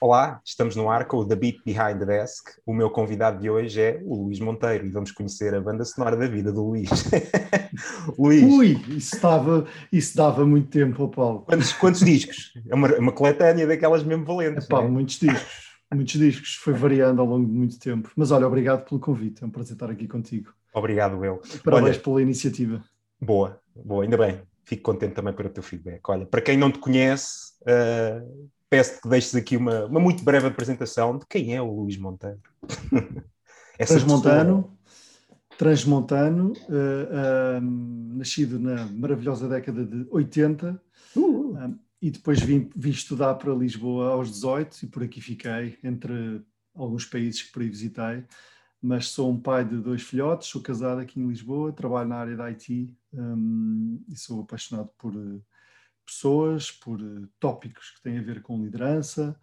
Olá, estamos no ar com o The Beat Behind the Desk. O meu convidado de hoje é o Luís Monteiro e vamos conhecer a banda sonora da vida do Luís. Luís. Ui, isso dava, isso dava muito tempo, Paulo. Quantos, quantos discos? É uma, uma coletânea daquelas mesmo valentes. Epá, é? muitos discos. Muitos discos, foi variando ao longo de muito tempo. Mas olha, obrigado pelo convite, é um prazer estar aqui contigo. Obrigado, eu. Parabéns olha, pela iniciativa. Boa, boa, ainda bem. Fico contente também pelo teu feedback. Olha, para quem não te conhece, uh, peço que deixes aqui uma, uma muito breve apresentação de quem é o Luís Monteiro. transmontano, transmontano, uh, uh, nascido na maravilhosa década de 80, uh. e depois vim, vim estudar para Lisboa aos 18 e por aqui fiquei, entre alguns países que por aí visitei, mas sou um pai de dois filhotes, sou casado aqui em Lisboa, trabalho na área da IT um, e sou apaixonado por pessoas, por uh, tópicos que têm a ver com liderança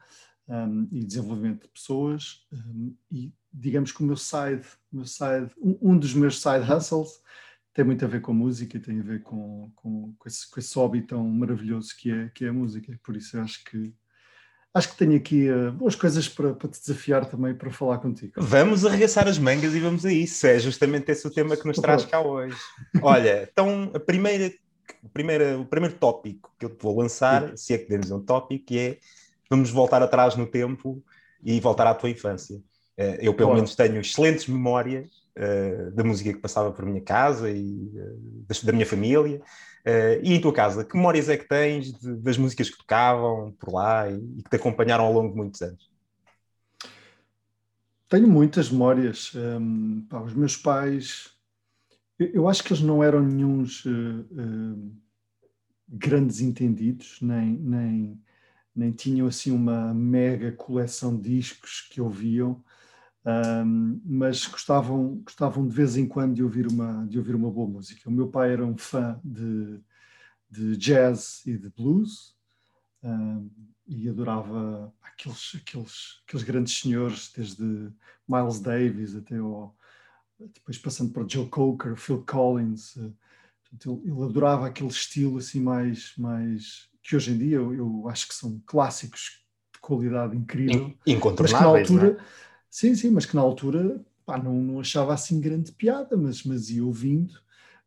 um, e desenvolvimento de pessoas. Um, e digamos que o meu side, meu side um, um, dos meus side hustles tem muito a ver com música, tem a ver com, com, com, esse, com esse hobby tão maravilhoso que é, que é a música. Por isso acho que acho que tenho aqui uh, boas coisas para, para, te desafiar também para falar contigo. Vamos arregaçar as mangas e vamos a isso. É justamente esse o tema que nos traz cá hoje. Olha, então a primeira o primeiro, o primeiro tópico que eu te vou lançar, Sim. se é que podemos dizer um tópico, é vamos voltar atrás no tempo e voltar à tua infância. Eh, eu, pelo menos, tenho excelentes memórias uh, da música que passava por minha casa e uh, da minha família. Uh, e em tua casa, que memórias é que tens de, das músicas que tocavam por lá e, e, que te acompanharam ao longo de muitos anos? Tenho muitas memórias. Um, pá, os meus pais eu acho que eles não eram nenhums uh, uh, grandes entendidos, nem, nem, nem tinham assim uma mega coleção de discos que ouviam, mas gostavam, gostavam de vez em quando de ouvir, uma, de ouvir uma boa música. O meu pai era um fã de, de jazz e de blues e adorava aqueles, aqueles, aqueles grandes senhores, desde Miles Davis até ao depois passando para Joe Cocker, Phil Collins, eh, ele, ele, adorava aquele estilo assim mais, mais que hoje em dia eu, eu acho que são clássicos de qualidade incrível. Incontornáveis, mas que na altura, é? sim, sim, mas que na altura pá, não, não achava assim grande piada, mas, mas ia ouvindo.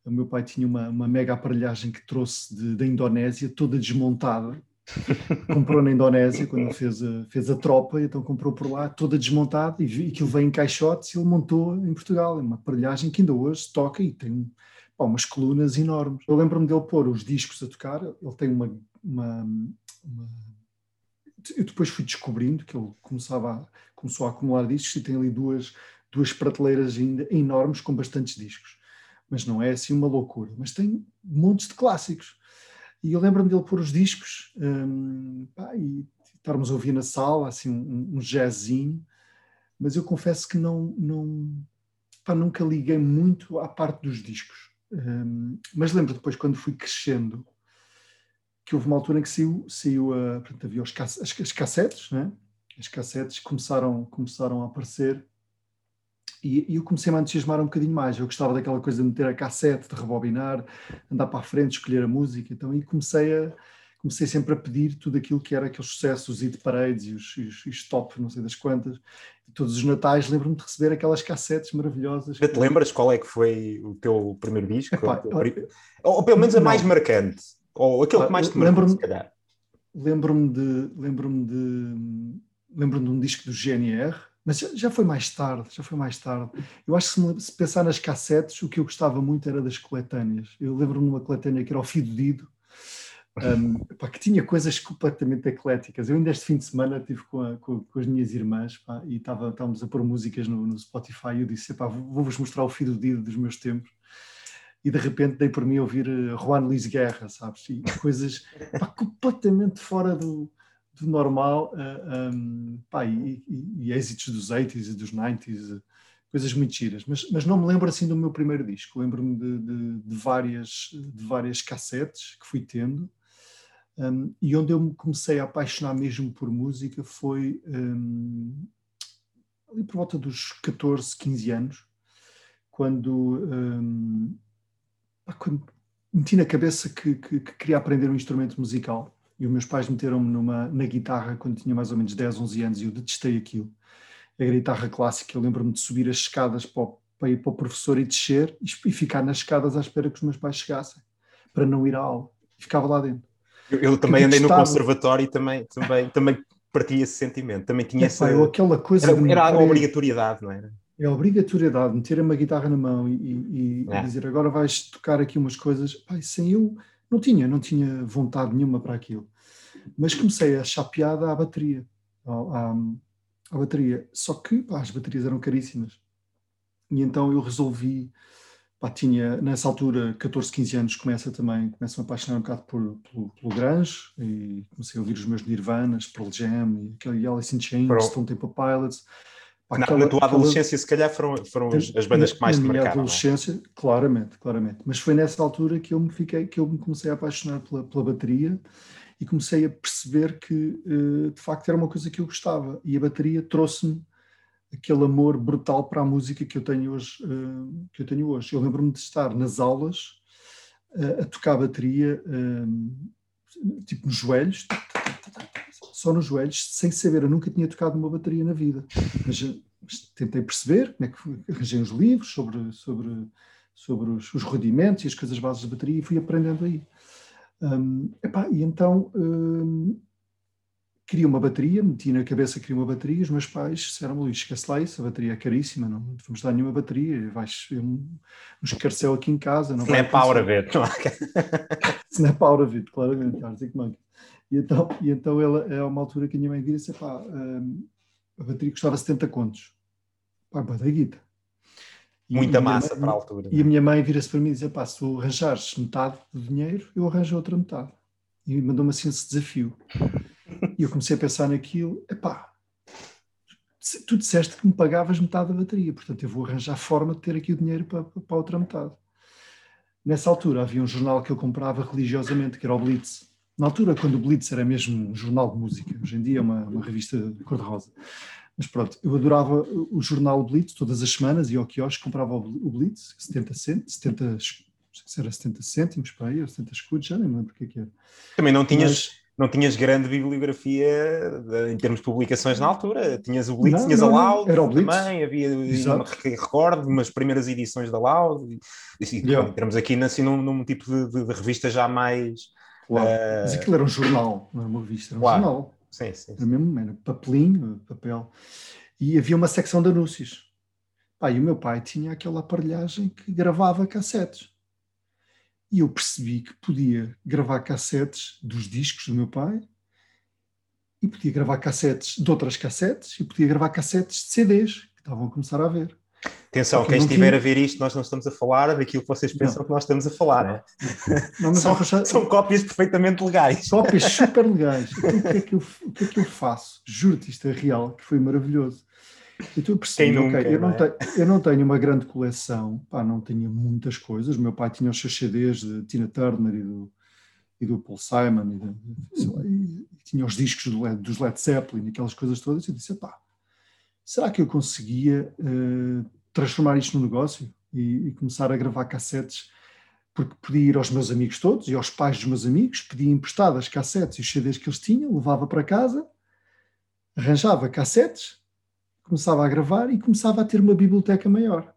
O meu pai tinha uma, uma mega aparelhagem que trouxe de, da Indonésia, toda desmontada, comprou na Indonésia quando fez a, fez a tropa, então comprou por lá toda desmontada e aquilo veio em caixotes e ele montou em Portugal. É uma aparelhagem que ainda hoje toca e tem pá, umas colunas enormes. Eu lembro-me dele pôr os discos a tocar, ele tem uma, uma, uma, Eu depois fui descobrindo que ele começava a, começou a acumular discos e tem ali duas, duas prateleiras ainda enormes com bastantes discos. Mas não é assim uma loucura. Mas tem montes de clássicos e eu lembro-me dele pôr os discos um, pá, e estarmos a ouvir na sala, assim, um, um jazzinho, mas eu confesso que não, não pá, nunca liguei muito à parte dos discos. Um, mas lembro depois, quando fui crescendo, que houve uma altura em que saiu, saiu a, portanto, havia os, as, as cassetes, né? as cassetes começaram, começaram a aparecer e, e eu comecei a entusiasmar um bocadinho mais. Eu gostava daquela coisa de meter a cassete, de rebobinar, andar para a frente, escolher a música. Então, e comecei a comecei sempre a pedir tudo aquilo que era aqueles sucessos, os hit parades e os, os, os top, não sei das quantas. E todos os natais lembro-me de receber aquelas cassetes maravilhosas. Já te lembras qual é que foi o teu primeiro disco? Epá, ou, ou, pelo menos a mais marcante? Ou aquele que mais te marcou, se calhar? Lembro-me de... Lembro-me de... Lembro-me de um disco do GNR, mas já, foi mais tarde, já foi mais tarde. Eu acho que se, pensar nas cassetes, o que eu gostava muito era das coletâneas. Eu lembro-me de uma coletânea que era o Fido Dido, um, pá, que tinha coisas completamente ecléticas. Eu ainda este fim de semana estive com, a, com, com, as minhas irmãs pá, e estávamos a pôr músicas no, no Spotify e eu disse, vou-vos mostrar o Fido Dido dos meus tempos. E de repente dei por mim a ouvir uh, Juan Luis Guerra, sabes? E coisas pá, completamente fora do, do normal uh, eh, um, pá, e, e, e, êxitos dos 80s e dos 90s, coisas muito giras. Mas, mas não me lembro assim do meu primeiro disco. Lembro-me de, de, de, várias, de várias cassetes que fui tendo. Um, e onde eu me comecei a apaixonar mesmo por música foi um, ali por volta dos 14, 15 anos, quando, um, quando meti na cabeça que, que, que, queria aprender um instrumento musical E os meus pais meteram-me numa, na guitarra quando tinha mais ou menos 10, 11 anos e eu detestei aquilo. A guitarra clássica, eu lembro-me de subir as escadas para, o, para ir para o professor e descer e, e ficar nas escadas à espera que os meus pais chegassem, para não ir à aula. E ficava lá dentro. Eu, eu também andei no conservatório e também, também, também partilha esse sentimento. Também tinha é, essa. Pá, aquela coisa era, era a obrigatoriedade, não era? É a obrigatoriedade, meter uma guitarra na mão e, e, é. e dizer agora vais tocar aqui umas coisas. Pai, sem eu não tinha, não tinha vontade nenhuma para aquilo. Mas comecei a achar piada à bateria. À, à, bateria. Só que pá, as baterias eram caríssimas. E então eu resolvi. Pá, tinha nessa altura 14, 15 anos, começa também, começo a me apaixonar um bocado por, pelo, pelo grunge e comecei a ouvir os meus Nirvanas, Pearl Jam e aquele Alice in Chains. Stone Temple Pilots aquela, na tua adolescência, aquela... se calhar, foram, foram as, as bandas que mais te marcaram. Na minha é? adolescência, é? claramente, claramente. Mas foi nessa altura que eu me fiquei, que eu me comecei a apaixonar pela, pela bateria e comecei a perceber que, uh, de facto, era uma coisa que eu gostava. E a bateria trouxe-me aquele amor brutal para a música que eu tenho hoje. Uh, que eu tenho hoje. Eu lembro-me de estar nas aulas uh, a tocar a bateria, tipo nos joelhos, só nos joelhos, sem saber. Eu nunca tinha tocado uma bateria na vida. Mas, mas tentei perceber como é que arranjei os livros sobre, sobre, sobre os, os, rudimentos e as coisas bases da bateria e fui aprendendo aí. Um, epá, e então um, queria uma bateria, meti na cabeça que queria uma bateria, os meus pais disseram-me, Luís, esquece lá isso, a bateria é caríssima, não vamos dar nenhuma bateria, vais um, um escarcel aqui em casa. Não Snap Power Bit. Snap Power Bit, claramente, Arctic Monkey. E então, e então ela, é uma altura que a minha mãe vira e disse: pá, um, a bateria custava 70 contos. Pá, da guita. Muita massa mãe, para a altura. E a minha mãe vira-se para mim e diz: pá, se tu arranjares metade do dinheiro, eu arranjo a outra metade. E mandou-me assim esse desafio. E eu comecei a pensar naquilo: pá, tu disseste que me pagavas metade da bateria, portanto eu vou arranjar forma de ter aqui o dinheiro para, para a outra metade. Nessa altura havia um jornal que eu comprava religiosamente, que era o Blitz na altura, quando o Blitz era mesmo um jornal de música, hoje em dia é uma, uma revista cor-de-rosa. Mas pronto, eu adorava o jornal Blitz todas as semanas, ia ao quiosque, comprava o Blitz, 70 cêntimos, 70, se era 70 cêntimos para aí, ou 70 escudos, já nem lembro o que é que era. Também não tinhas, Mas, não tinhas grande bibliografia de, em termos de publicações na altura, tinhas o Blitz, não, tinhas não, a Loud era o Blitz. também, havia, recordo, umas primeiras edições da Loud, e, e, yeah. entramos aqui assim, num, num tipo de, de, de revista já mais Claro. Uh... Mas aquilo era um jornal, não era uma revista, era um claro. jornal. Sim, sim, Era mesmo, era papelinho, papel. E havia uma secção de anúncios. Pá, e o meu pai tinha aquela aparelhagem que gravava cassetes. E eu percebi que podia gravar cassetes dos discos do meu pai e podia gravar cassetes de outras cassetes e podia gravar cassetes de CDs que estavam a começar a ver. Atenção, quem estiver a ver isto, nós não estamos a falar daquilo que vocês pensam não. que nós estamos a falar. Né? Não, são, são, cópias perfeitamente legais. Cópias super legais. Então, o, que é que eu, o que é que eu faço? Juro-te, isto é real, que foi maravilhoso. Eu percebi, nunca, okay, eu, não é? tenho, eu não tenho uma grande coleção, pá, não tinha muitas coisas. O meu pai tinha os seus CDs de Tina Turner e do, e do Paul Simon, e, de, lá, e tinha os discos do dos Led Zeppelin, aquelas coisas todas. E eu disse, pá, será que eu conseguia uh, transformar isto num negócio e, e, começar a gravar cassetes, porque podia ir aos meus amigos todos e aos pais dos meus amigos, pedia emprestadas cassetes e os CDs que eles tinham, levava para casa, arranjava cassetes, começava a gravar e começava a ter uma biblioteca maior.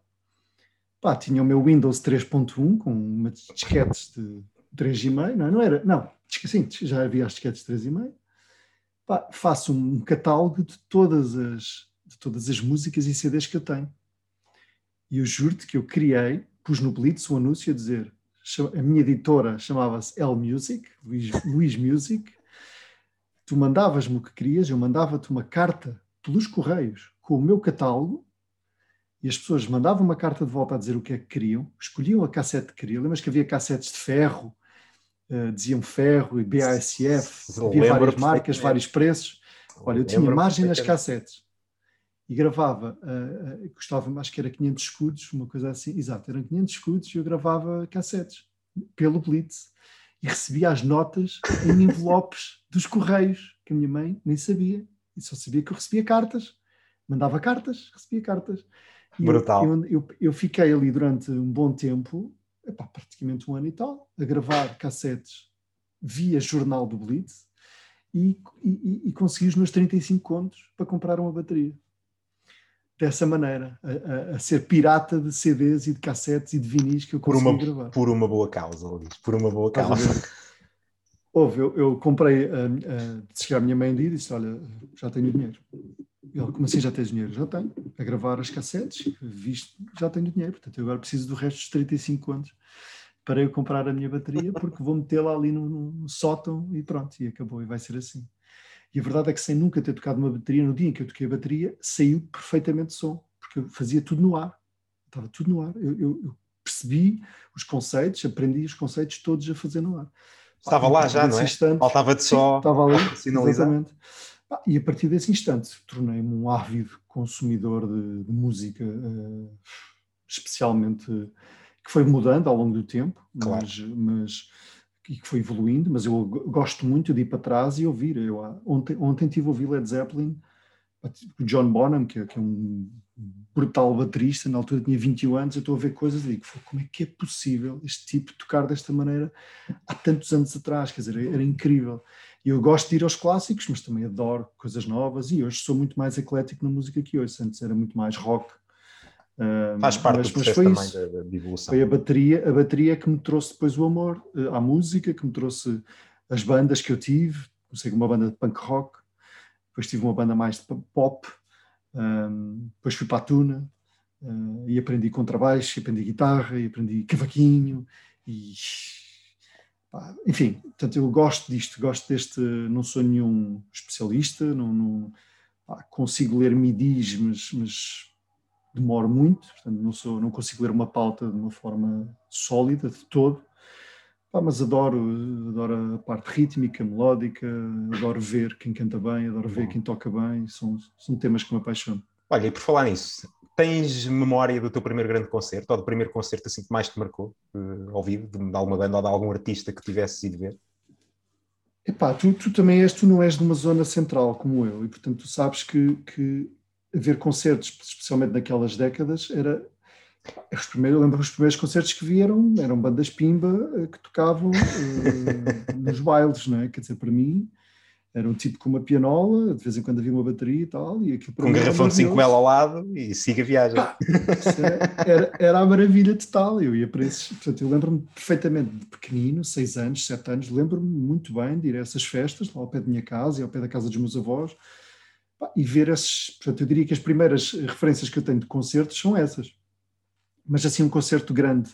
Pá, tinha o meu Windows 3.1 com umas disquetes de 3,5, não, é? não era? Não, sim, já havia as disquetes de 3,5. Pá, faço um catálogo de todas as todas as músicas e CDs que eu tenho. E eu juro-te que eu criei, pus no Blitz um anúncio a dizer, a minha editora chamava-se L Music, Luís, Luís Music, tu mandavas-me o que querias, eu mandava-te uma carta pelos correios com o meu catálogo e as pessoas mandavam uma carta de volta a dizer o que é que queriam, escolhiam a cassete que queriam, lembras que havia cassetes de ferro, uh, diziam ferro e BASF, havia várias marcas, vários preços. Olha, eu tinha margem nas cassetes e gravava, uh, uh, custava acho que era 500 escudos, uma coisa assim, exato, eram 500 escudos e eu gravava cassetes pelo Blitz e recebia as notas em envelopes dos correios, que a minha mãe nem sabia, e só sabia que eu recebia cartas, mandava cartas, recebia cartas. E Brutal. Eu, eu, eu, fiquei ali durante um bom tempo, epá, praticamente um ano e tal, a gravar cassetes via jornal do Blitz, e, e, e consegui os meus 35 contos para comprar uma bateria. Dessa maneira, a, a, a, ser pirata de CDs e de cassetes e de vinis que eu consegui por uma, gravar. Por uma boa causa, Luís, por uma boa causa. Houve, eu, eu comprei, uh, uh, chegar a minha mãe e disse, olha, já tenho dinheiro. Ele, como assim já tens dinheiro? Já tenho, a gravar as cassetes, visto, já tenho dinheiro, portanto eu agora preciso do resto dos 35 anos para eu comprar a minha bateria, porque vou metê-la ali no, no, sótão e pronto, e acabou, e vai ser assim. E a verdade é que sem nunca ter tocado uma bateria, no dia em que eu toquei a bateria, saiu perfeitamente som, porque eu fazia tudo no ar, estava tudo no ar. Eu, eu, eu percebi os conceitos, aprendi os conceitos todos a fazer no ar. Estava lá já, não é? Instante, Faltava-de só estava ali, exatamente. E a partir desse instante tornei-me um ávido consumidor de, de música, uh, especialmente que foi mudando ao longo do tempo, claro. mas, mas e que foi evoluindo, mas eu gosto muito de ir para trás e ouvir. Eu, ontem, ontem tive a ouvir Led Zeppelin, o John Bonham, que é, que é, um brutal baterista, na altura tinha 21 anos, eu estou a ver coisas e digo, como é que é possível este tipo tocar desta maneira há tantos anos atrás, quer dizer, era incrível. Eu gosto de ir aos clássicos, mas também adoro coisas novas e hoje sou muito mais eclético na música que hoje, antes era muito mais rock, Faz parte mas, do processo também isso. da, da evolução. Foi a bateria, a bateria que me trouxe depois o amor uh, à música, que me trouxe as bandas que eu tive. Comecei com uma banda de punk rock, depois tive uma banda mais de pop, um, depois fui para a Tuna uh, e aprendi contrabaixo, e aprendi guitarra, e aprendi cavaquinho e enfim, portanto eu gosto disto, gosto deste, não sou nenhum especialista, não, não pá, consigo ler midis, mas, mas demoro muito, portanto não, sou, não consigo ler uma pauta de uma forma sólida de todo, mas adoro, adoro a parte rítmica, melódica, adoro ver quem canta bem, adoro ver quem toca bem, são, são temas que me apaixonam. Olha, e por falar nisso, tens memória do teu primeiro grande concerto, ou do primeiro concerto assim que mais te marcou, uh, ao vivo, de, de alguma banda ou de algum artista que tivesse ido ver? Epá, tu, tu também és, tu não és de uma zona central como eu, e portanto tu sabes que, que ver concertos, especialmente naquelas décadas, era os primeiros, eu lembro os primeiros concertos que vieram eram bandas pimba eh, que tocavam uh, nos bailes, não é? Quer dizer, para mim era um tipo com uma pianola, de vez em quando havia uma bateria e tal, e aquilo Com um garrafão de 5 ml ao lado e siga a viagem. era, era a maravilha total, eu ia para esses, portanto, eu lembro-me perfeitamente de pequenino, 6 anos, 7 anos, lembro-me muito bem de ir a essas festas, lá ao pé da minha casa e ao pé da casa dos meus avós, e ver esses. Portanto, eu diria que as primeiras referências que eu tenho de concertos são essas. Mas assim, um concerto grande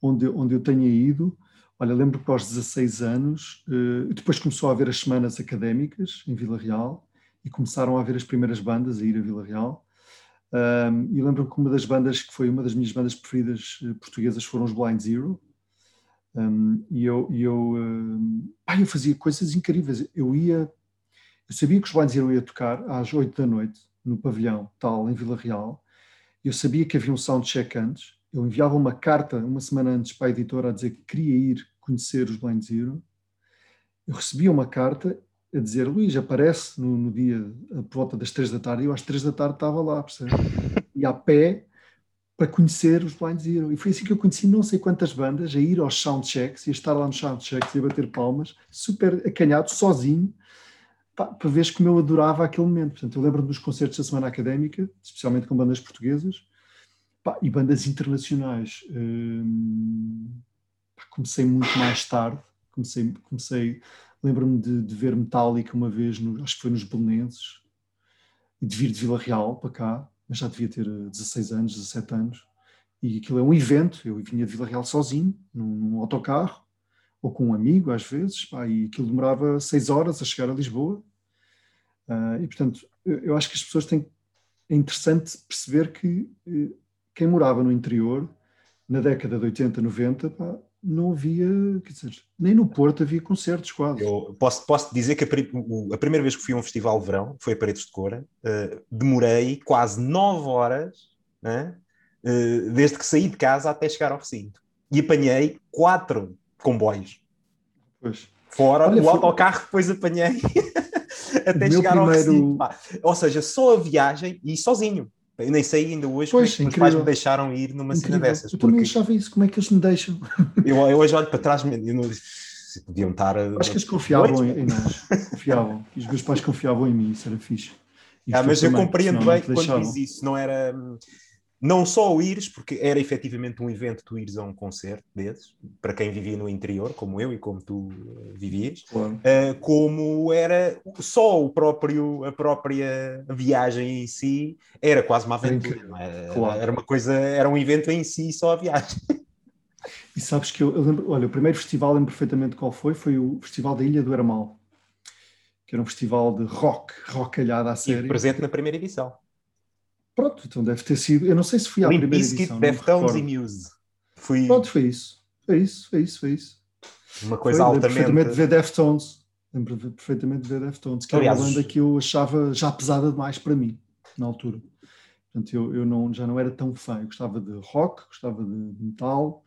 onde, onde eu tenha ido. Olha, lembro que aos 16 anos, uh, depois começou a haver as semanas académicas em Vila Real e começaram a haver as primeiras bandas a ir a Vila Real. Um, e lembro que uma das bandas que foi uma das minhas bandas preferidas uh, portuguesas foram os Blind Zero. Um, e eu, e eu, uh, pá, eu fazia coisas incríveis. Eu ia eu sabia que os Blind Zero ia tocar às 8 da noite no pavilhão tal em Vila Real. Eu sabia que havia um soundcheck antes. Eu enviava uma carta uma semana antes para a editora a dizer que queria ir conhecer os Blind Zero. Eu recebia uma carta a dizer Luís, aparece no, no dia por volta das 3 da tarde. E eu às 3 da tarde estava lá, percebe? E a pé para conhecer os Blind Zero. E foi assim que eu conheci não sei quantas bandas, a ir aos soundchecks e a estar lá nos soundchecks e a bater palmas, super acanhado, sozinho para ver como eu adorava aquele momento. Portanto, eu lembro-me dos concertos da Semana Académica, especialmente com bandas portuguesas, pá, e bandas internacionais. Hum, pá, comecei muito mais tarde, comecei, comecei lembro-me de, de, ver Metallica uma vez, no, acho que foi nos Belenenses, e de vir de Vila Real para cá, mas já devia ter 16 anos, 17 anos, e aquilo é um evento, eu vinha de Vila Real sozinho, num, num autocarro, ou com um amigo às vezes, pá, e aquilo demorava seis horas a chegar a Lisboa. Uh, e portanto, eu, eu, acho que as pessoas têm. É interessante perceber que uh, quem morava no interior, na década de 80, 90, pá, não havia, quer dizer, nem no Porto havia concertos quase. Eu posso, posso dizer que a, a, primeira vez que fui a um festival de verão, foi a Paredes de Cora, uh, demorei quase nove horas, né, uh, desde que saí de casa até chegar ao recinto. E apanhei quatro comboios. Pois. Fora Olha, o autocarro que depois apanhei até chegar primeiro... ao Recife. Pá. Ou seja, só a viagem e sozinho. Eu nem sei ainda hoje pois, como é que os pais me deixaram ir numa incrível. cena dessas. Eu porque... também achava isso, como é que eles me deixam? eu, eu hoje olho para trás e não... deviam estar. Acho que eles confiavam em, em nós. Confiavam. E os meus pais confiavam em mim, isso era fixe. Ah, mas eu compreendo bem quando diz isso, não era não só o ires, porque era efetivamente um evento tu ires a um concerto desses, para quem vivia no interior, como eu e como tu uh, vivias, claro. uh, como era só o próprio, a própria viagem em si, era quase uma aventura, era, claro. era uma coisa, era um evento em si, só a viagem. E sabes que eu, eu lembro, olha, o primeiro festival, lembro perfeitamente qual foi, foi o Festival da Ilha do Hermal, que era um festival de rock, rockalhada a sério. E presente na primeira edição. Pronto, então deve ter sido. Eu não sei se fui à Limp primeira Bizkit, edição. Deftones e Muse. Fui... Pronto, foi isso. Foi isso, foi isso, foi isso. Uma coisa foi, altamente. perfeitamente de ver Deftones. Lembro perfeitamente de ver Deftones, que Aliás, era uma banda que eu achava já pesada demais para mim, na altura. Portanto, eu, eu não, já não era tão fã. Eu gostava de rock, gostava de metal,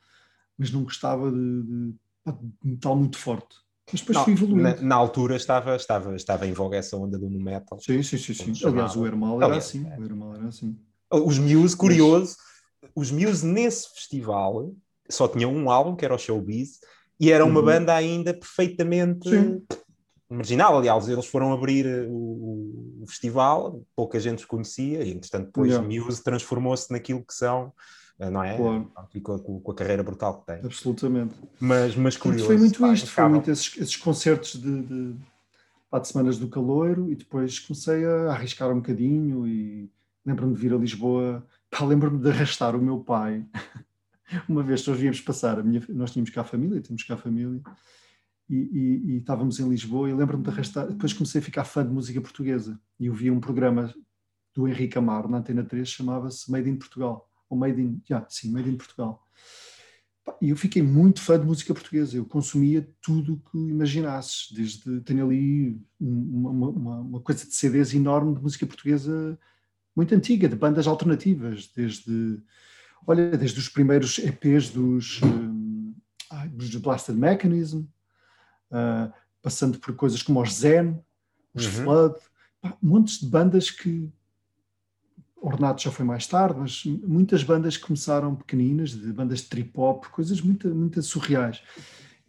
mas não gostava de, de, de metal muito forte. Mas depois fui evoluindo. Na, na, altura estava, estava, estava em voga essa onda do metal. Sim, sim, sim. sim. Aliás, o Hermal era assim. É. O Hermal era assim. Os Muse, curioso, Mas... os Muse nesse festival só tinham um álbum, que era o Showbiz, e era uma uhum. banda ainda perfeitamente sim. marginal. Aliás, eles foram abrir o, o, festival, pouca gente os conhecia, e entretanto depois yeah. Muse transformou-se naquilo que são eh, não é? Claro. com, com, a carreira brutal que tem. Absolutamente. Mas, mas curioso. Foi muito pá, isto, foi muito esses, esses concertos de, de, pá, de semanas do caloiro e depois comecei a arriscar um bocadinho e lembro-me de vir a Lisboa, lembro-me de arrastar o meu pai. Uma vez nós víamos passar, minha, nós tínhamos cá a família, temos cá a família, e, e, e, estávamos em Lisboa e lembro-me de arrastar, depois comecei a ficar fã de música portuguesa e eu vi um programa do Henrique Amaro na Antena 3, chamava-se Made in Portugal ou Made in, yeah, sim, Made in Portugal. E eu fiquei muito fã de música portuguesa, eu consumia tudo o que imaginasses, desde, tenho ali uma, uma, uma, coisa de CDs enorme de música portuguesa muito antiga, de bandas alternativas, desde, olha, desde os primeiros EPs dos, um, dos Blasted Mechanism, uh, passando por coisas como os Zen, os uhum. Flood, pá, montes de bandas que, Ornato já foi mais tarde, mas muitas bandas começaram pequeninas, de bandas de trip-hop, coisas muito, muito surreais.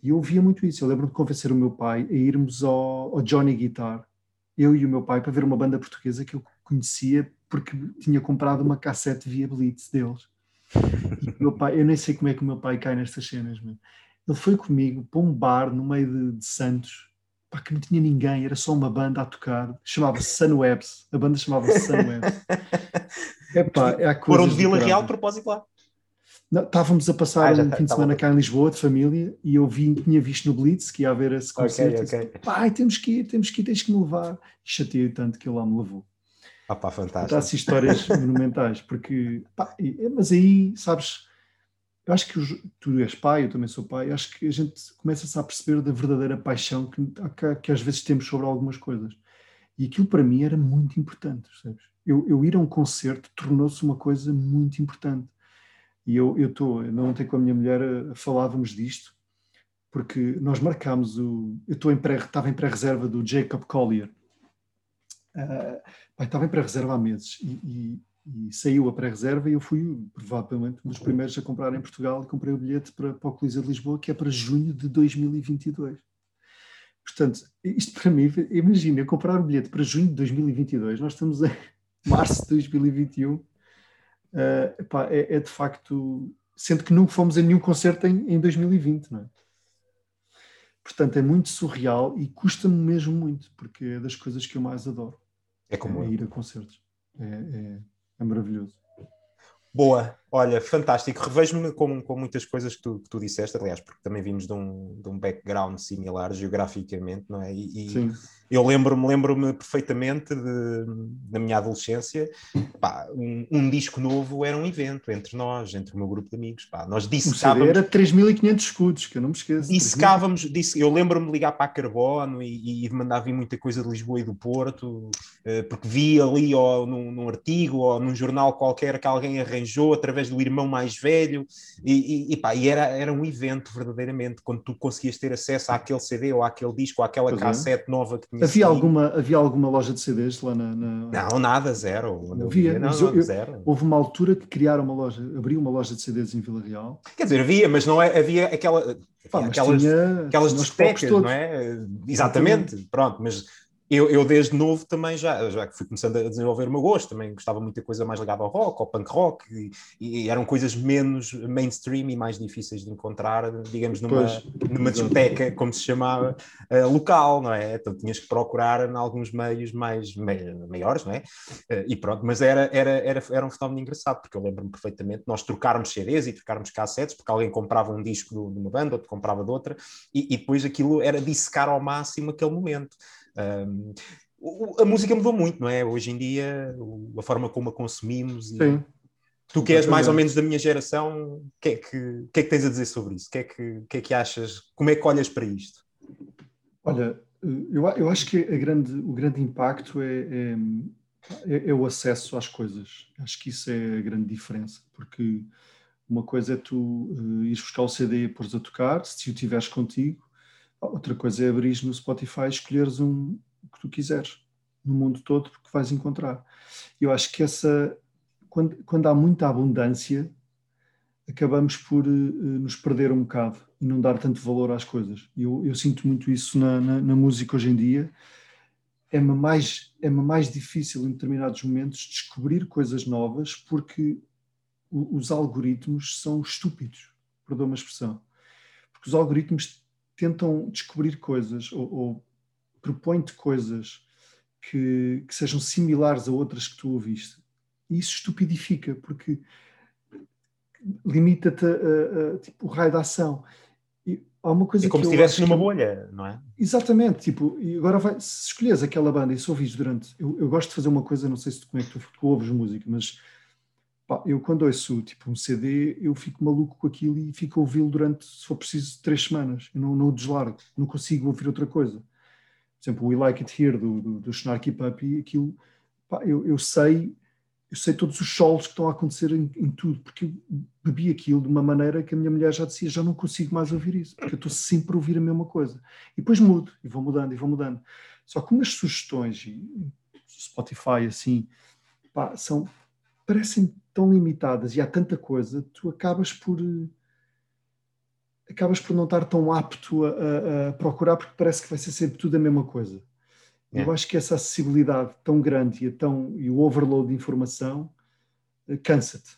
E eu ouvia muito isso. Eu lembro de convencer o meu pai a irmos ao, ao, Johnny Guitar, eu e o meu pai, para ver uma banda portuguesa que eu conhecia porque tinha comprado uma cassete via Blitz deles. E o meu pai, eu nem sei como é que o meu pai cai nestas cenas, meu. ele foi comigo para um bar no meio de, de Santos pá, que não tinha ninguém, era só uma banda a tocar, chamava-se Sunwebs, a banda chamava-se Sunwebs. Epá, é Foram de Vila Real, propósito lá. Não, estávamos a passar ah, um tá, fim de semana cá em Lisboa, de família, e eu vi, tinha visto no Blitz que ia haver esse concerto. Okay, okay. Pai, temos que ir, temos que ir, tens que me levar. E chateei tanto que ele lá me levou. Ah, pá, fantástico. Está-se histórias monumentais, porque, pá, mas aí, sabes, eu acho que os, tu és pai, eu também sou pai, acho que a gente começa-se a perceber da verdadeira paixão que, que, que, às vezes temos sobre algumas coisas. E aquilo para mim era muito importante, sabes? Eu, eu ir a um concerto tornou-se uma coisa muito importante. E eu estou, ontem com a minha mulher eh, falávamos disto, porque nós marcámos o. Eu estou em pré, estava em pré-reserva do Jacob Collier. Uh, estava em pré-reserva há meses e saiu a pré-reserva e eu fui provavelmente um dos primeiros a comprar em Portugal e comprei o bilhete para, para o Coliseu de Lisboa, que é para junho de 2022. Portanto, isto para mim, imagina, eu comprar o bilhete para junho de 2022, nós estamos em março de 2021, uh, epá, é, é, de facto, sendo que nunca fomos a nenhum concerto em, em 2020, não é? Portanto, é muito surreal e custa-me mesmo muito, porque é das coisas que eu mais adoro. É como é ir a concertos. É, é, é maravilhoso. Boa, olha, fantástico. Revejo-me com, com muitas coisas que tu, que tu disseste, aliás, porque também vimos de um, de um background similar geograficamente, não é? E, e eu lembro-me lembro-me perfeitamente de, da minha adolescência, pá, um, um, disco novo era um evento entre nós, entre o meu grupo de amigos. Pá. Nós dissecávamos... era 3.500 escudos, que eu não me esqueço. Dissecávamos, disse, eu lembro-me de ligar para a Carbono e, e mandar vir muita coisa de Lisboa e do Porto, eh, porque vi ali ou num, num artigo ou num jornal qualquer que alguém arranjou através através do irmão mais velho, e, e, e, pá, e era, era um evento verdadeiramente, quando tu conseguias ter acesso àquele CD ou àquele disco ou àquela pois cassete é. nova que tinha havia alguma Havia alguma loja de CDs lá na. na... Não, nada, zero. Não havia, não, não, eu, zero. Houve uma altura que criaram uma loja, abriu uma loja de CDs em Vila Real. Quer dizer, havia, mas não é, havia aquela. Pá, aquelas, tinha, aquelas discotecas, não é? Exatamente, pronto, mas eu, eu, desde novo também já, já fui começando a desenvolver o meu gosto, também gostava muita coisa mais ligada ao rock, ao punk rock, e, e, eram coisas menos mainstream e mais difíceis de encontrar, digamos, numa, pois, numa discoteca, como se chamava, uh, local, não é? Então tinhas que procurar em alguns meios mais maiores, não é? Uh, e pronto, mas era, era, era, era um fenómeno engraçado, porque eu lembro-me perfeitamente nós trocarmos CDs e trocarmos cassetes, porque alguém comprava um disco de uma banda, outro comprava de outra, e, e depois aquilo era dissecar ao máximo aquele momento. Um, a música mudou muito, não é? Hoje em dia, a forma como a consumimos. Sim. Tu que és mais ou menos da minha geração, o que, é que, que, é que tens a dizer sobre isso? O que, é que, que é que achas? Como é que olhas para isto? Olha, eu, eu acho que grande, o grande impacto é, é, é, é, o acesso às coisas. Acho que isso é a grande diferença, porque uma coisa é tu uh, ires buscar o CD e pôres a tocar, se o tiveres contigo, Outra coisa é abrir no Spotify escolheres um, que tu quiseres no mundo todo, porque vais encontrar. Eu acho que essa, quando, quando há muita abundância, acabamos por uh, nos perder um bocado e não dar tanto valor às coisas. Eu, eu sinto muito isso na, na, na música hoje em dia. É-me mais, é mais difícil em determinados momentos descobrir coisas novas porque o, os algoritmos são estúpidos, perdoa uma expressão. Porque os algoritmos tentam descobrir coisas ou, ou propõem-te coisas que, que, sejam similares a outras que tu ouviste. E isso estupidifica, porque limita-te a, a, a, tipo, o raio da ação. E há uma coisa é como se estivesse numa que... bolha, não é? Exatamente. Tipo, e agora vai, se escolheres aquela banda e se ouvis durante. Eu, eu, gosto de fazer uma coisa, não sei se tu, como é que tu, tu ouves música, mas Pá, eu quando ouço tipo um CD, eu fico maluco com aquilo e fico a ouvi-lo durante, se for preciso, três semanas. Eu não, não o deslargo, não consigo ouvir outra coisa. Por exemplo, We Like It Here do, do, do Snarky Puppy, aquilo, pá, eu, eu sei eu sei todos os solos que estão a acontecer em, em, tudo, porque eu bebi aquilo de uma maneira que a minha mulher já dizia, já não consigo mais ouvir isso, porque eu estou sempre a ouvir a mesma coisa. E depois mudo, e vou mudando, e vou mudando. Só que umas sugestões, Spotify assim, pá, são, parecem tão limitadas e há tanta coisa, tu acabas por acabas por não estar tão apto a, a, procurar porque parece que vai ser sempre tudo a mesma coisa. É. Eu acho que essa acessibilidade tão grande e, tão, e o overload de informação uh, cansa-te.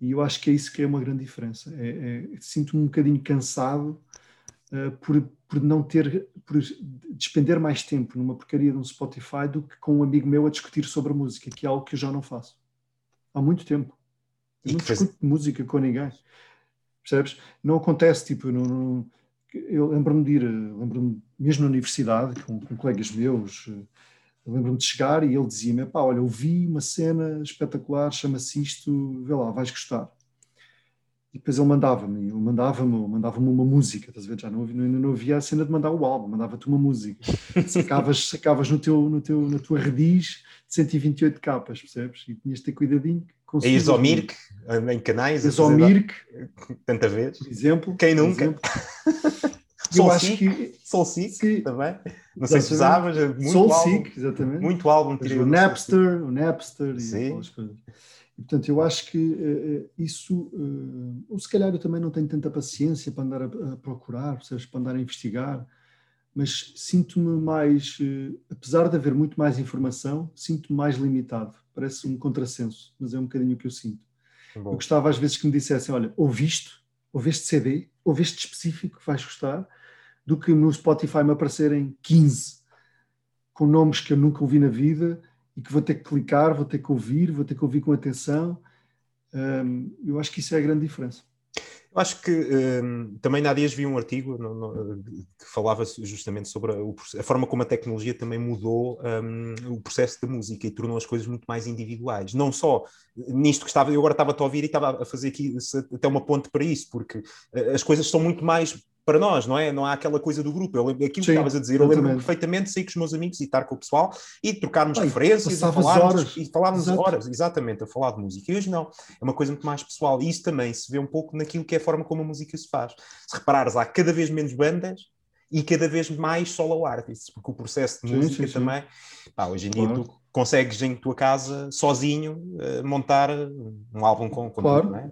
E eu acho que é isso que é uma grande diferença. É, é, Sinto-me um bocadinho cansado por, por não ter, por despender mais tempo numa porcaria de um Spotify do que com um amigo meu a discutir sobre a música, que é algo que eu já não faço há muito tempo. Eu não fez... discuto música com ninguém. Percebes? Não acontece, tipo, não, não... eu lembro-me de ir, lembro-me mesmo na universidade, com, com colegas meus, lembro-me de chegar e ele dizia-me: pá, olha, eu vi uma cena espetacular, chama-se isto, vê lá, vais gostar. E depois ele mandava-me, ele mandava-me, mandava-me uma música, estás a ver? Já não, não, não havia a cena de mandar o álbum, mandava-te uma música. Sacavas, sacavas no teu, no teu, na tua rediz de 128 capas, percebes? E tinhas de ter cuidadinho. A Isomirk, em canais. Isomirk. Tanta vez. Por exemplo. Quem nunca? Exemplo. Eu acho que... Soulseek também. Não sei se usavas. Muito Soulseek, exatamente. Muito álbum. O Napster, o Napster e aquelas coisas. E, portanto, eu acho que uh, isso, uh, ou se calhar eu também não tenho tanta paciência para andar a, procurar, percebes, para andar a investigar, mas sinto-me mais, apesar de haver muito mais informação, sinto-me mais limitado. Parece um contrassenso, mas é um bocadinho o que eu sinto. Bom. Eu gostava às vezes que me dissessem, olha, ouviste, ouviste CD, ouviste específico, vais gostar, do que no Spotify me aparecerem 15 com nomes que eu nunca ouvi na vida e que vou ter que clicar, vou ter que ouvir, vou ter que ouvir com atenção. Um, eu acho que isso é a grande diferença. Eu acho que um, também há dias vi um artigo no, no, que falava justamente sobre a, a, forma como a tecnologia também mudou um, o processo da música e tornou as coisas muito mais individuais. Não só nisto que estava, eu agora estava a ouvir e estava a fazer aqui até uma ponte para isso, porque uh, as coisas são muito mais para nós, não é? Não há aquela coisa do grupo. Eu lembro aquilo Sim, que estavas a dizer, eu lembro perfeitamente de sair com os meus amigos e estar com o pessoal e trocarmos Ai, referências e falarmos, e falarmos horas, exatamente, a falar de música. E hoje não, é uma coisa muito mais pessoal. E isso também se vê um pouco naquilo que é a forma como a música se faz. Se reparares, há cada vez menos bandas e cada vez mais solo artists, porque o processo de sim, música sim, também, pá, hoje em dia claro. tu consegues em tua casa, sozinho, uh, montar um álbum com, com claro. tudo, não é?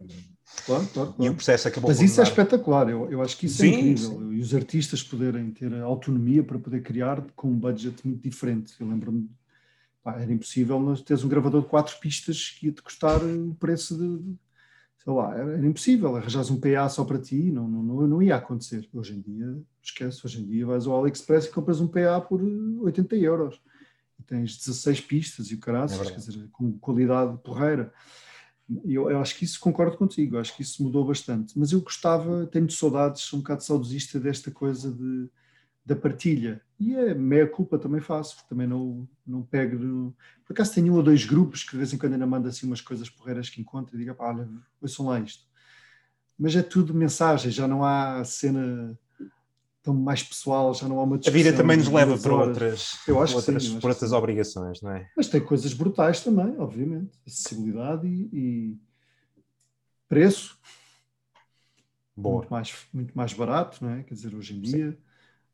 Claro, claro, claro. E o processo acabou Mas isso é espetacular, eu, eu acho que isso é sim, é incrível. Sim. E os artistas poderem ter autonomia para poder criar com um budget muito diferente. Eu lembro-me, era impossível teres um gravador de quatro pistas que ia-te custar o preço de, sei lá, era, impossível. Arranjares um PA só para ti, não, não, não ia acontecer. Hoje em dia, esquece, hoje em dia vais ao AliExpress e compras um PA por 80 euros. E tens 16 pistas e o caraças, é quer dizer, com qualidade porreira. Eu, eu, acho que isso concordo contigo, acho que isso mudou bastante. Mas eu gostava, tenho saudades, um bocado saudosista desta coisa de, da partilha. E é meia culpa também faço, também não, não pego. No... Por acaso tenho um ou dois grupos que de vez em quando ainda mando assim umas coisas porreiras que encontro e digo, pá, olha, ouçam lá isto. Mas é tudo mensagem, já não há cena tão mais pessoal, já não há uma A vida também nos leva para outras, eu acho outras, sim, por outras obrigações, não é? Mas tem coisas brutais também, obviamente. Acessibilidade e, e preço. Boa. Muito mais, muito mais barato, não é? Quer dizer, hoje em dia.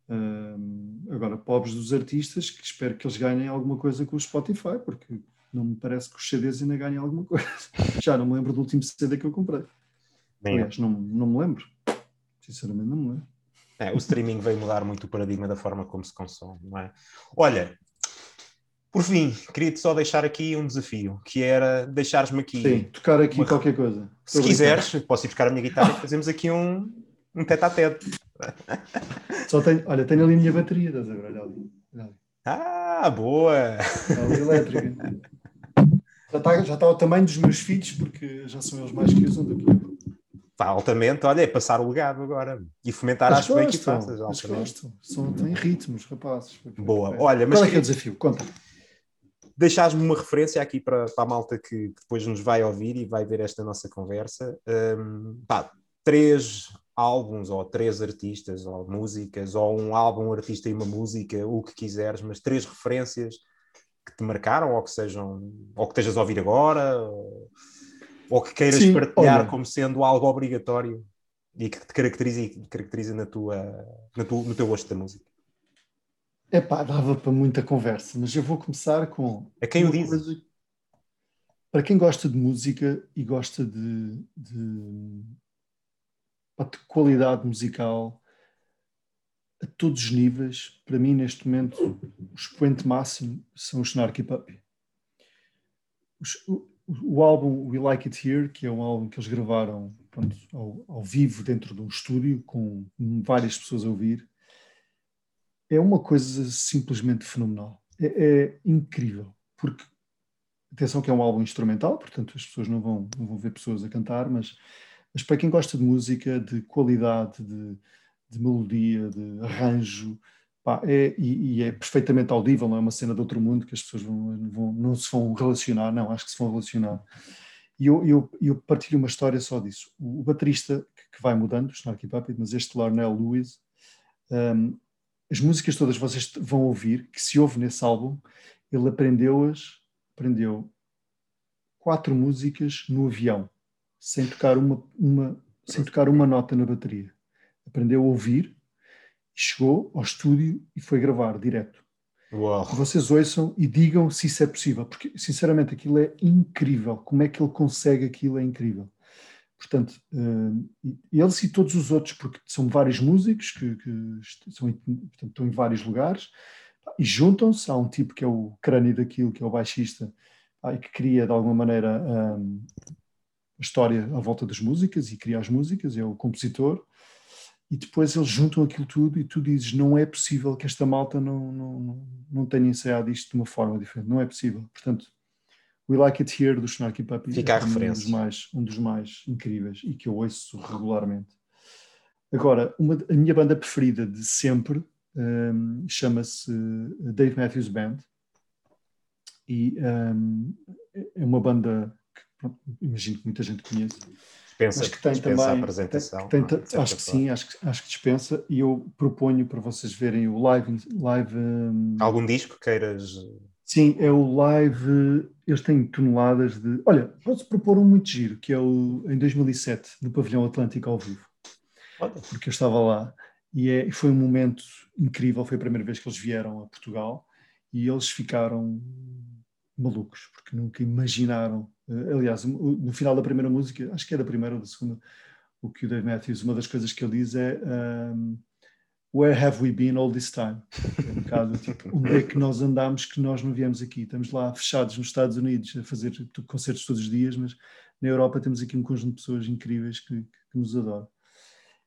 Um, agora, pobres dos artistas, que espero que eles ganhem alguma coisa com o Spotify, porque não me parece que os CDs ainda ganhem alguma coisa. Já não me lembro do último CD que eu comprei. Bem, Aliás, não, não me lembro. Sinceramente, não me lembro. É, o streaming veio mudar muito o paradigma da forma como se consome, não é? Olha, por fim, queria-te só deixar aqui um desafio, que era deixares-me aqui... Sim, tocar aqui uma... qualquer coisa. Se quiseres, posso ir buscar a minha guitarra e fazemos aqui um, um tete-a-tete. Só tenho, olha, tenho ali a minha bateria, estás a ver? Olha ali. Ah, boa! Ali elétrica. Já está, já está ao tamanho dos meus filhos, porque já são eles mais que usam do que eu está altamente, olha, é passar o legado agora e fomentar as bem que faças. Gostam, são, têm ritmos, rapazes. Boa, olha, mas. Qual é que é o desafio? Conta. Deixares-me uma referência aqui para, para, a malta que depois nos vai ouvir e vai ver esta nossa conversa. Um, pá, três álbuns, ou três artistas, ou músicas, ou um álbum, um artista e uma música, o que quiseres, mas três referências que te marcaram, ou que sejam, ou que estejas a ouvir agora, ou ou que queiras Sim, partilhar olha. como sendo algo obrigatório e que te caracteriza, caracteriza na tua, na tua, no teu gosto da música? É pá, dava para muita conversa, mas eu vou começar com. A quem o diz? Coisa... Para quem gosta de música e gosta de, de, de qualidade musical a todos os níveis, para mim, neste momento, o expoente máximo são os Snarky Puppy. Os, o álbum We Like It Here, que é um álbum que eles gravaram pronto, ao, ao, vivo dentro de um estúdio, com várias pessoas a ouvir, é uma coisa simplesmente fenomenal. É, é, incrível, porque atenção que é um álbum instrumental, portanto as pessoas não vão, não vão ver pessoas a cantar, mas, mas para quem gosta de música, de qualidade, de, de melodia, de arranjo, Pá, é, e, e, é perfeitamente audível, não é uma cena de outro mundo que as pessoas vão, vão, não se vão relacionar, não, acho que se vão relacionar. E eu, eu, eu partilho uma história só disso. O, o baterista que, que, vai mudando, Snarky Puppet, mas este Larnell Lewis, um, as músicas todas vocês vão ouvir, que se ouve nesse álbum, ele aprendeu-as, aprendeu quatro músicas no avião, sem tocar uma, uma, sem tocar uma nota na bateria. Aprendeu a ouvir, chegou ao estúdio e foi gravar direto. Uau. Vocês ouçam e digam se isso é possível, porque sinceramente aquilo é incrível. Como é que ele consegue aquilo é incrível. Portanto, uh, eles e todos os outros, porque são vários músicos que, que são, portanto, estão em vários lugares e juntam-se. Há um tipo que é o crânio daquilo, que é o baixista, e que cria de alguma maneira um, a história à volta das músicas e cria as músicas, é o compositor e depois eles juntam aquilo tudo e tu dizes não é possível que esta malta não, não, não tenha ensaiado isto de uma forma diferente, não é possível. Portanto, We Like It Here do Snarky Puppy Fica é um dos, mais, um dos mais incríveis e que eu ouço regularmente. Agora, uma, a minha banda preferida de sempre um, chama-se Dave Matthews Band e um, é uma banda que pronto, imagino que muita gente conhece dispensa, acho que tem dispensa também, a apresentação. tem- não é? De acho que sim, acho que, acho que dispensa. E eu proponho para vocês verem o live. live forma. Algum disco queiras. Sim, é o live. Eles têm toneladas de. Olha, posso propor um muito giro, que é o em 2007, no Pavilhão Atlântico ao vivo, Olha, porque eu estava lá e, é, e foi um momento incrível. Foi a primeira vez que eles vieram a Portugal e eles ficaram malucos, porque nunca imaginaram. Eh, aliás, no final da primeira música, acho que é da primeira ou da segunda, o que o Dave Matthews, uma das coisas que ele diz é. um, Where have we been all this time? É um bocado tipo, onde é que nós andamos que nós não viemos aqui? Estamos lá fechados nos Estados Unidos a fazer concertos todos os dias, mas na Europa temos aqui um conjunto de pessoas incríveis que, que nos adoram.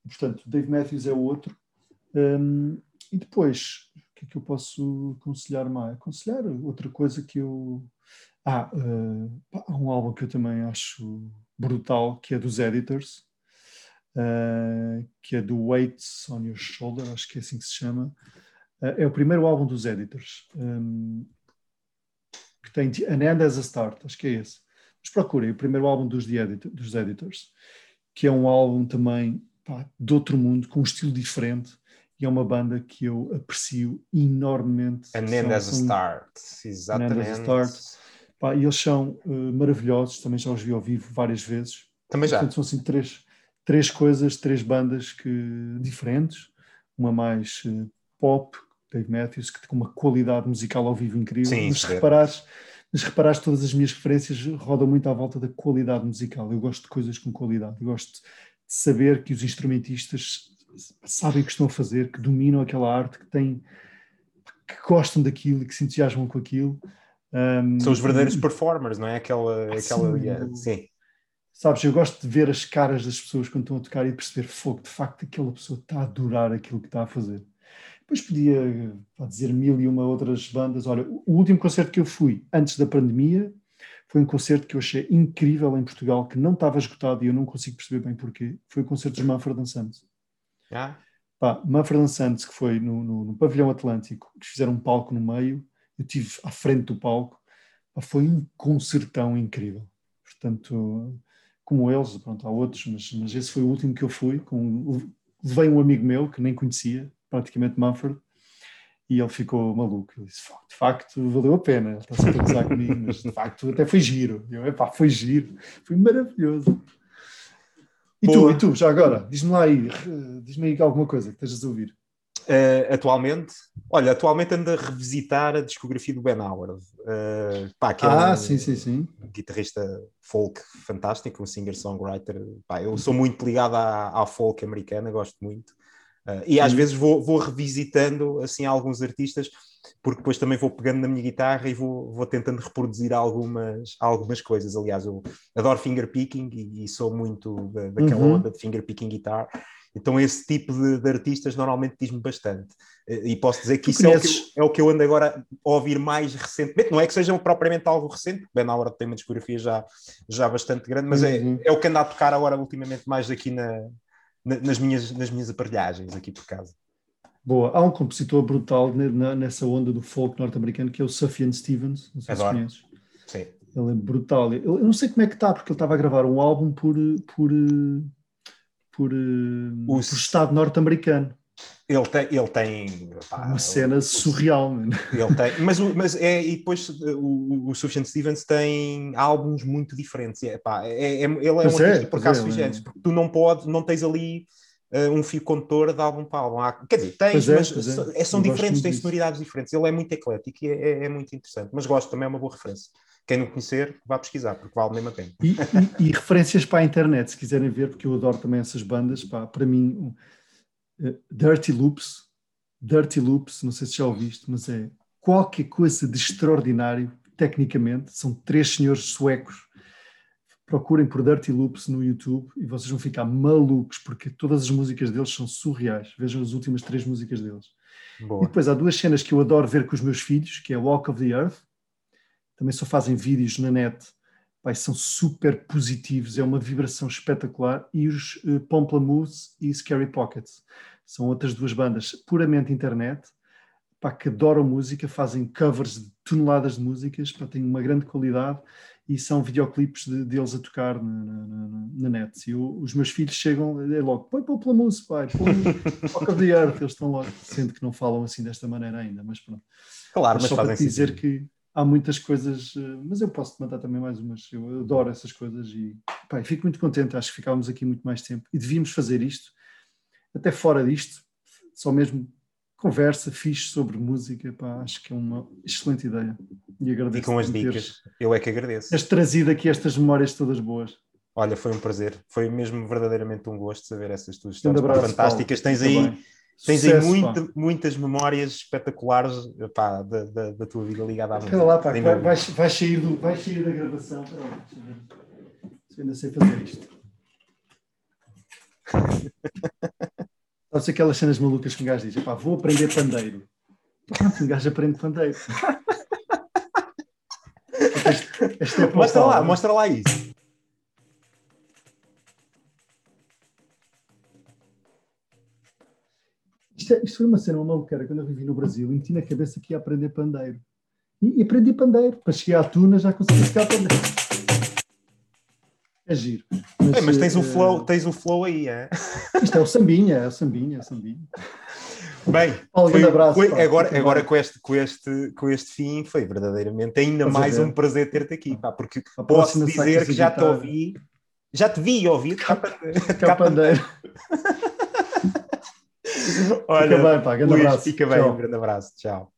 Portanto, Dave Matthews é o outro. Um, e depois, o que é que eu posso aconselhar mais? Aconselhar outra coisa que eu. Ah, uh, pá, há um álbum que eu também acho brutal, que é dos Editors uh, que é do Weights on Your Shoulder, acho que é assim que se chama. Uh, é o primeiro álbum dos Editors, um, que tem An End as a Start, acho que é esse. Mas procurem o primeiro álbum dos, The Editor, dos Editors, que é um álbum também pá, de outro mundo, com um estilo diferente, e é uma banda que eu aprecio enormemente. And São- then as a start. And Exatamente. as a start. Pá, e eles são uh, maravilhosos, também já os vi ao vivo várias vezes. Também já. Portanto, são assim três, três coisas, três bandas que, diferentes. Uma mais eh, pop, Dave Matthews, que tem uma qualidade musical ao vivo incrível. Sim, mas se é. reparares, mas se reparares, todas as minhas referências rodam muito à volta da qualidade musical. Eu gosto de coisas com qualidade. Eu gosto de saber que os instrumentistas sabem o que estão a fazer, que dominam aquela arte, que têm que gostam daquilo e que se entusiasmam com aquilo. Um, São os verdadeiros performers, não é? Aquela. Ah, aquela sim, yeah, sim. Sabes, eu gosto de ver as caras das pessoas quando estão a tocar e perceber fogo, de facto, aquela pessoa está a adorar aquilo que está a fazer. Depois podia pá, dizer mil e uma outras bandas. Olha, o último concerto que eu fui antes da pandemia foi um concerto que eu achei incrível em Portugal, que não estava esgotado e eu não consigo perceber bem porquê. Foi o concerto dos Manfred Sons. Ah, Pá, Manfred Sons, que foi no, no- no Pavilhão Atlântico, que fizeram um palco no meio, eu estive à frente do palco, foi um concertão incrível. Portanto, como eles, pronto, há outros, mas, mas esse foi o último que eu fui. Com, levei um amigo meu que nem conhecia, praticamente Manfred, e ele ficou maluco. Ele disse: "Fuck, de facto, valeu a pena. Ele está sempre a gozar comigo, mas de facto até foi giro. Eu, epá, foi giro, foi maravilhoso. E tu, Boa. e tu, já agora, diz-me lá aí, eh, diz-me aí alguma coisa que estejas a ouvir. Uh, atualmente, olha, atualmente ando a revisitar a discografia do Ben Howard. Uh, pá, que é Ah, um sim, sim, sim. guitarrista folk fantástico, um singer-songwriter. Eu sou muito ligado à, à folk americana, gosto muito. Uh, e às Sim. vezes vou, vou revisitando assim alguns artistas, porque depois também vou pegando na minha guitarra e vou, vou tentando reproduzir algumas, algumas coisas. Aliás, eu adoro fingerpicking e, e sou muito da, daquela Uhum. onda de fingerpicking guitar. Então esse tipo de, de artistas normalmente diz-me bastante. Eh, E posso dizer que Tu isso é o que, eu, é o que eu ando agora a ouvir mais recentemente. Não é que seja propriamente algo recente, porque Ben Howard tem uma discografia já, já bastante grande, mas é, Uhum. é o que anda a tocar agora ultimamente mais aqui na, na- nas, minhas, nas minhas aparelhagens aqui por casa. Boa. Há um compositor brutal ne- na- nessa onda do folk norte-americano que é o Sufjan Stevens. Não sei Adoro. se conheces. Sim. Ele é brutal. Eu, eu não sei como é que está, porque ele estava a gravar um álbum por, por, por, por Os- estado norte-americano. Ele tem, ele tem pá, Uma cena o- surreal, mano. Ele tem, mas, o- mas é, e depois uh, o, o Sufjan Stevens tem álbuns muito diferentes. É, pá, é, é- ele é um Pois é, artista por acaso é, é. porque tu não podes, não tens ali uh, um fio condutor de álbum para álbum. Há- quer dizer, tens, é, mas é. são- diferentes, têm sonoridades diferentes. Ele é muito eclético e é, é- é muito interessante. Mas gosto também, é uma boa referência. Quem não conhecer, vá pesquisar, porque vale mesmo a pena. E, e- e referências para a internet, se quiserem ver, porque eu adoro também essas bandas. Pá, para mim, eh, Dirty Loops, Dirty Loops, não sei se já ouviste, mas é qualquer coisa de extraordinário, tecnicamente. São três senhores suecos. Procurem por Dirty Loops no YouTube e vocês vão ficar malucos, porque todas as músicas deles são surreais. Vejam as últimas três músicas deles. E Boa. depois há duas cenas que eu adoro ver com os meus filhos, que é Walk of the Earth, também só fazem vídeos na net, Pai, são super positivos, é uma vibração espetacular, e os uh, Pomplamoose e Scary Pockets, são outras duas bandas puramente internet, pá, que adoram música, fazem covers de toneladas de músicas, pá, têm uma grande qualidade, e são videoclipes de, deles a tocar na, na, na, net. E os meus filhos chegam é logo, põe Plamus, pai, põe Rock of the Earth, eles estão logo, sendo que não falam assim desta maneira ainda, mas pronto. Claro, mas, mas só fazem para dizer sentido. que há muitas coisas, eh, mas eu posso te mandar também mais umas, eu adoro essas coisas e pá, fico muito contente, acho que ficávamos aqui muito mais tempo e devíamos fazer isto, até fora disto, só mesmo conversa fixe sobre música, pá, acho que é uma excelente ideia. E agradeço. E com as dicas, eu é que agradeço. Teres trazido aqui estas memórias todas boas. Olha, foi um prazer, foi mesmo verdadeiramente um gosto saber essas tuas histórias abraço, fantásticas. Paulo. Tens aí. Tens aí pá. muitas memórias espetaculares pá, da, da, da tua vida ligada à música. Espera lá, pá, vai, dúvida. vais, vais sair do, vais sair da gravação. Espera lá, deixa eu ver. Se eu ainda sei fazer isto. Sabes aquelas cenas malucas que um gajo diz: pá, vou aprender pandeiro. Pronto, um gajo aprende pandeiro. Este, este é Mostra lá, mostra lá isso. Isto, é- isto foi uma cena uma maluqueira quando eu vivi no Brasil e meti na cabeça que ia aprender pandeiro. E, e aprendi pandeiro. Para chegar à tuna já consegui tocar pandeiro. É giro. É, mas tens o eh, flow, tens o flow aí, é? Isto é o sambinha, é o sambinha, é o sambinha. Bem, Paulo, foi- abraço, foi- agora, agora com, este, com, este, com este fim foi verdadeiramente ainda a mais ver? um prazer ter-te aqui, pá, porque A posso dizer que já te ouvi, já te vi ouvir tocar pandeiro. Tocar pandeiro. Olha, Fica bem, pá. Grande Luís, abraço. fica bem, Tchau. um grande abraço, tchau.